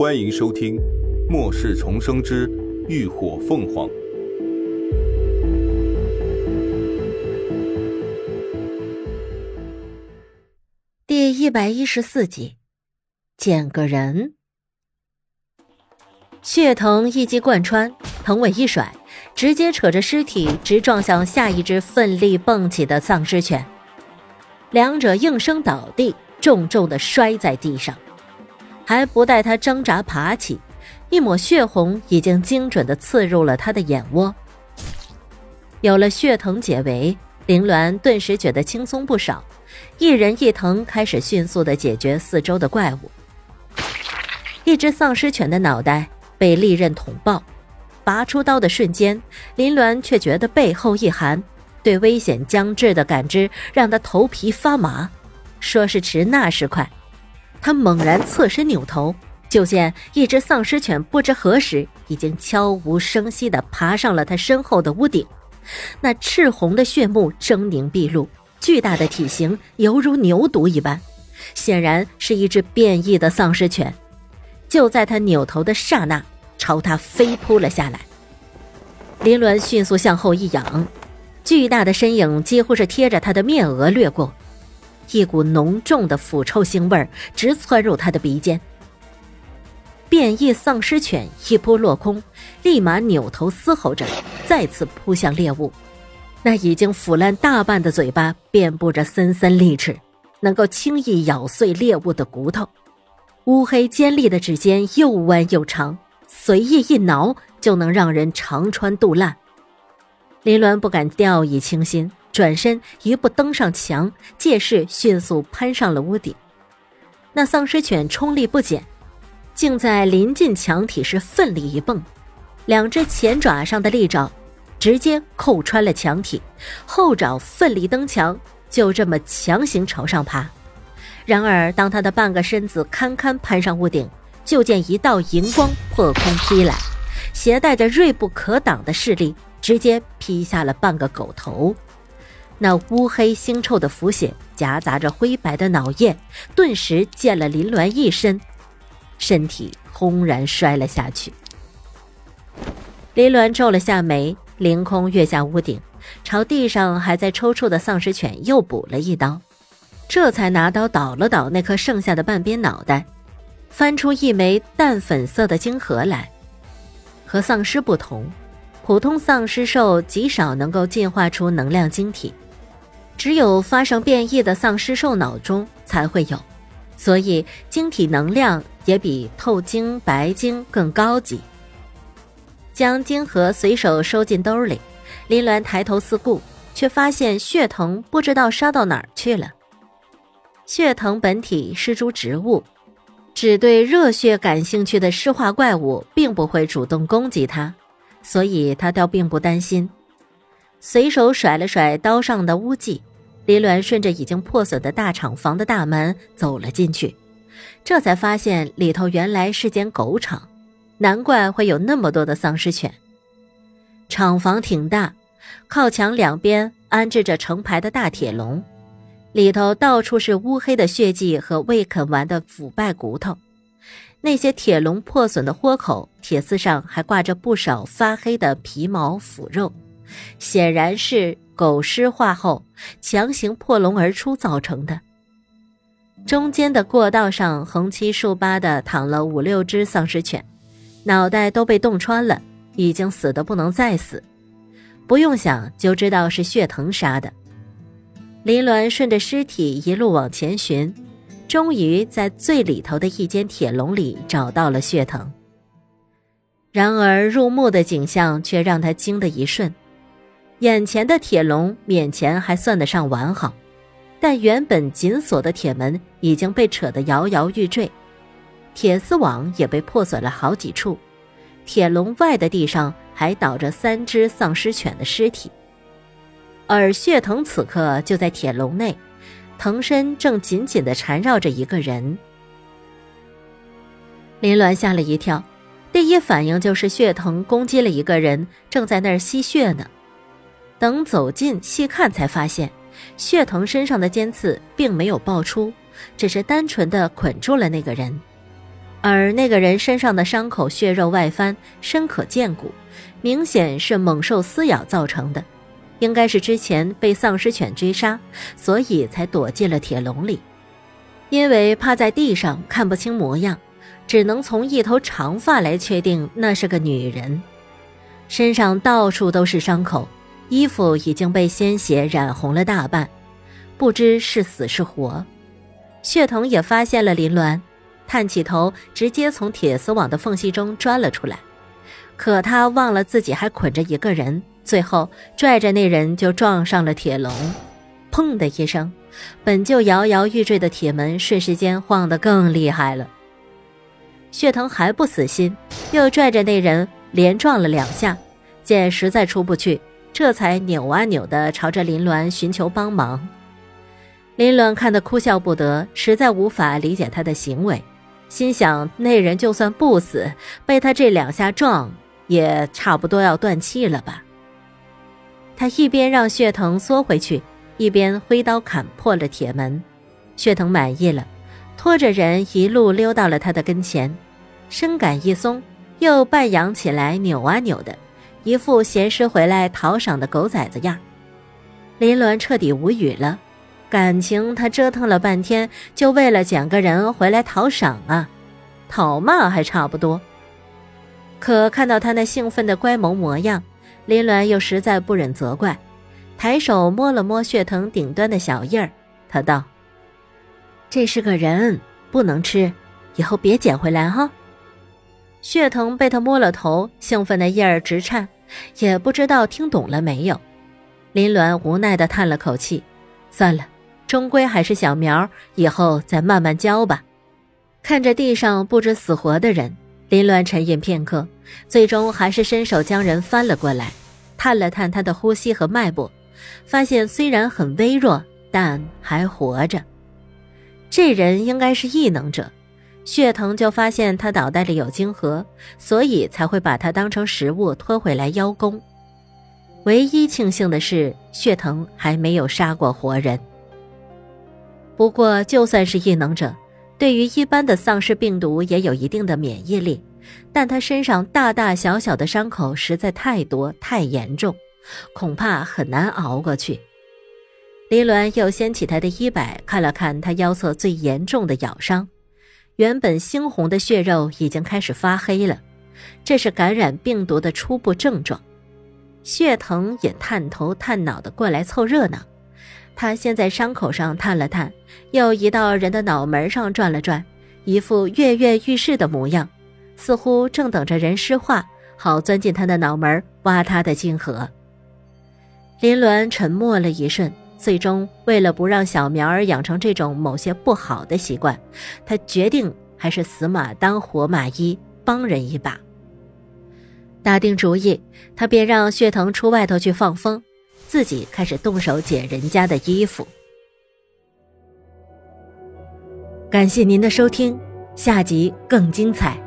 欢迎收听《末世重生之浴火凤凰》第一百一十四集，见个人。血藤一击贯穿，藤尾一甩，直接扯着尸体直撞向下一只奋力蹦起的丧尸犬，两者应声倒地，重重的摔在地上。还不待他挣扎爬起，一抹血红已经精准的刺入了他的眼窝。有了血藤解围，林鸾顿时觉得轻松不少，一人一藤开始迅速的解决四周的怪物。一只丧尸犬的脑袋。被利刃捅爆，拔出刀的瞬间，林鸾却觉得背后一寒，对危险将至的感知让他头皮发麻。说时迟，那时快，他猛然侧身扭头，就见一只丧尸犬不知何时已经悄无声息地爬上了他身后的屋顶，那赤红的血目狰狞毕露，巨大的体型犹如牛犊一般，显然是一只变异的丧尸犬。就在他扭头的刹那，朝他飞扑了下来。林鸾迅速向后一仰，巨大的身影几乎是贴着他的面额掠过，一股浓重的腐臭腥味儿直窜入他的鼻尖。变异丧尸犬一扑落空，立马扭头嘶吼着，再次扑向猎物。那已经腐烂大半的嘴巴遍布着森森利齿，能够轻易咬碎猎物的骨头。乌黑尖利的指尖又弯又长，随意一挠就能让人肠穿肚烂。林鸾不敢掉以轻心，转身一步登上墙，借势迅速攀上了屋顶。那丧尸犬冲力不减，竟在临近墙体时奋力一蹦，两只前爪上的利爪直接扣穿了墙体，后爪奋力蹬墙，就这么强行朝上爬。然而，当他的半个身子堪堪攀上屋顶，就见一道银光破空劈来，携带着锐不可挡的势力，直接劈下了半个狗头。那乌黑腥臭的腐血夹杂着灰白的脑液，顿时溅了林鸾一身，身体轰然摔了下去。林鸾皱了下眉，凌空跃下屋顶，朝地上还在抽搐的丧尸犬又补了一刀。这才拿刀捣了捣那颗剩下的半边脑袋，翻出一枚淡粉色的晶核来。和丧尸不同，普通丧尸兽极少能够进化出能量晶体，只有发生变异的丧尸兽脑中才会有，所以晶体能量也比透晶白晶更高级。将晶核随手收进兜里，林鸾抬头四顾，却发现血藤不知道杀到哪儿去了。血藤本体是株植物，只对热血感兴趣的尸化怪物并不会主动攻击它，所以他倒并不担心。随手甩了甩刀上的污迹，林鸾顺着已经破损的大厂房的大门走了进去，这才发现里头原来是间狗场，难怪会有那么多的丧尸犬。厂房挺大，靠墙两边安置着成排的大铁笼。里头到处是乌黑的血迹和未啃完的腐败骨头，那些铁笼破损的豁口，铁丝上还挂着不少发黑的皮毛腐肉，显然是狗尸化后强行破笼而出造成的。中间的过道上横七竖八的躺了五六只丧尸犬，脑袋都被冻穿了，已经死得不能再死，不用想就知道是血藤杀的。林鸾顺着尸体一路往前寻，终于在最里头的一间铁笼里找到了血藤。然而入目的景象却让他惊得一瞬，眼前的铁笼勉强还算得上完好，但原本紧锁的铁门已经被扯得摇摇欲坠，铁丝网也被破损了好几处，铁笼外的地上还倒着三只丧尸犬的尸体。而血藤此刻就在铁笼内，藤身正紧紧的缠绕着一个人。林鸾吓了一跳，第一反应就是血藤攻击了一个人，正在那儿吸血呢。等走近细看，才发现血藤身上的尖刺并没有爆出，只是单纯的捆住了那个人。而那个人身上的伤口血肉外翻，深可见骨，明显是猛兽撕咬造成的，应该是之前被丧尸犬追杀，所以才躲进了铁笼里。因为趴在地上看不清模样，只能从一头长发来确定那是个女人，身上到处都是伤口，衣服已经被鲜血染红了大半，不知是死是活。血藤也发现了林鸾，探起头，直接从铁丝网的缝隙中钻了出来。可他忘了自己还捆着一个人，最后拽着那人就撞上了铁笼，砰的一声。本就摇摇欲坠的铁门，瞬时间晃得更厉害了。血藤还不死心，又拽着那人连撞了两下，见实在出不去，这才扭啊扭的朝着林鸾寻求帮忙。林鸾看得哭笑不得，实在无法理解他的行为，心想那人就算不死，被他这两下撞，也差不多要断气了吧。他一边让血藤缩回去。一边挥刀砍破了铁门，血藤满意了，拖着人一路溜到了他的跟前，身杆一松，又半仰起来扭啊扭的，一副闲时回来讨赏的狗崽子样。林鸾彻底无语了，感情他折腾了半天，就为了捡个人回来讨赏啊？讨骂还差不多。可看到他那兴奋的乖萌模样，林鸾又实在不忍责怪。抬手摸了摸血藤顶端的小印儿，他道：“这是个人，不能吃，以后别捡回来哈。”血藤被他摸了头，兴奋的叶儿直颤，也不知道听懂了没有。林鸾无奈的叹了口气：“算了，终归还是小苗，以后再慢慢教吧。”看着地上不知死活的人，林鸾沉吟片刻，最终还是伸手将人翻了过来，探了探他的呼吸和脉搏。发现虽然很微弱，但还活着。这人应该是异能者。血藤就发现他脑袋里有晶核，所以才会把他当成食物拖回来邀功。唯一庆幸的是，血藤还没有杀过活人。不过，就算是异能者，对于一般的丧尸病毒也有一定的免疫力，但他身上大大小小的伤口实在太多太严重。恐怕很难熬过去。林鸾又掀起他的衣摆，看了看他腰侧最严重的咬伤，原本猩红的血肉已经开始发黑了，这是感染病毒的初步症状。血藤也探头探脑的过来凑热闹，他先在伤口上探了探，又移到人的脑门上转了转，一副跃跃欲试的模样，似乎正等着人施化，好钻进他的脑门挖他的晶核。林鸾沉默了一瞬，最终为了不让小苗儿养成这种某些不好的习惯，他决定还是死马当活马医，帮人一把。打定主意，他便让血藤出外头去放风，自己开始动手解人家的衣服。感谢您的收听，下集更精彩。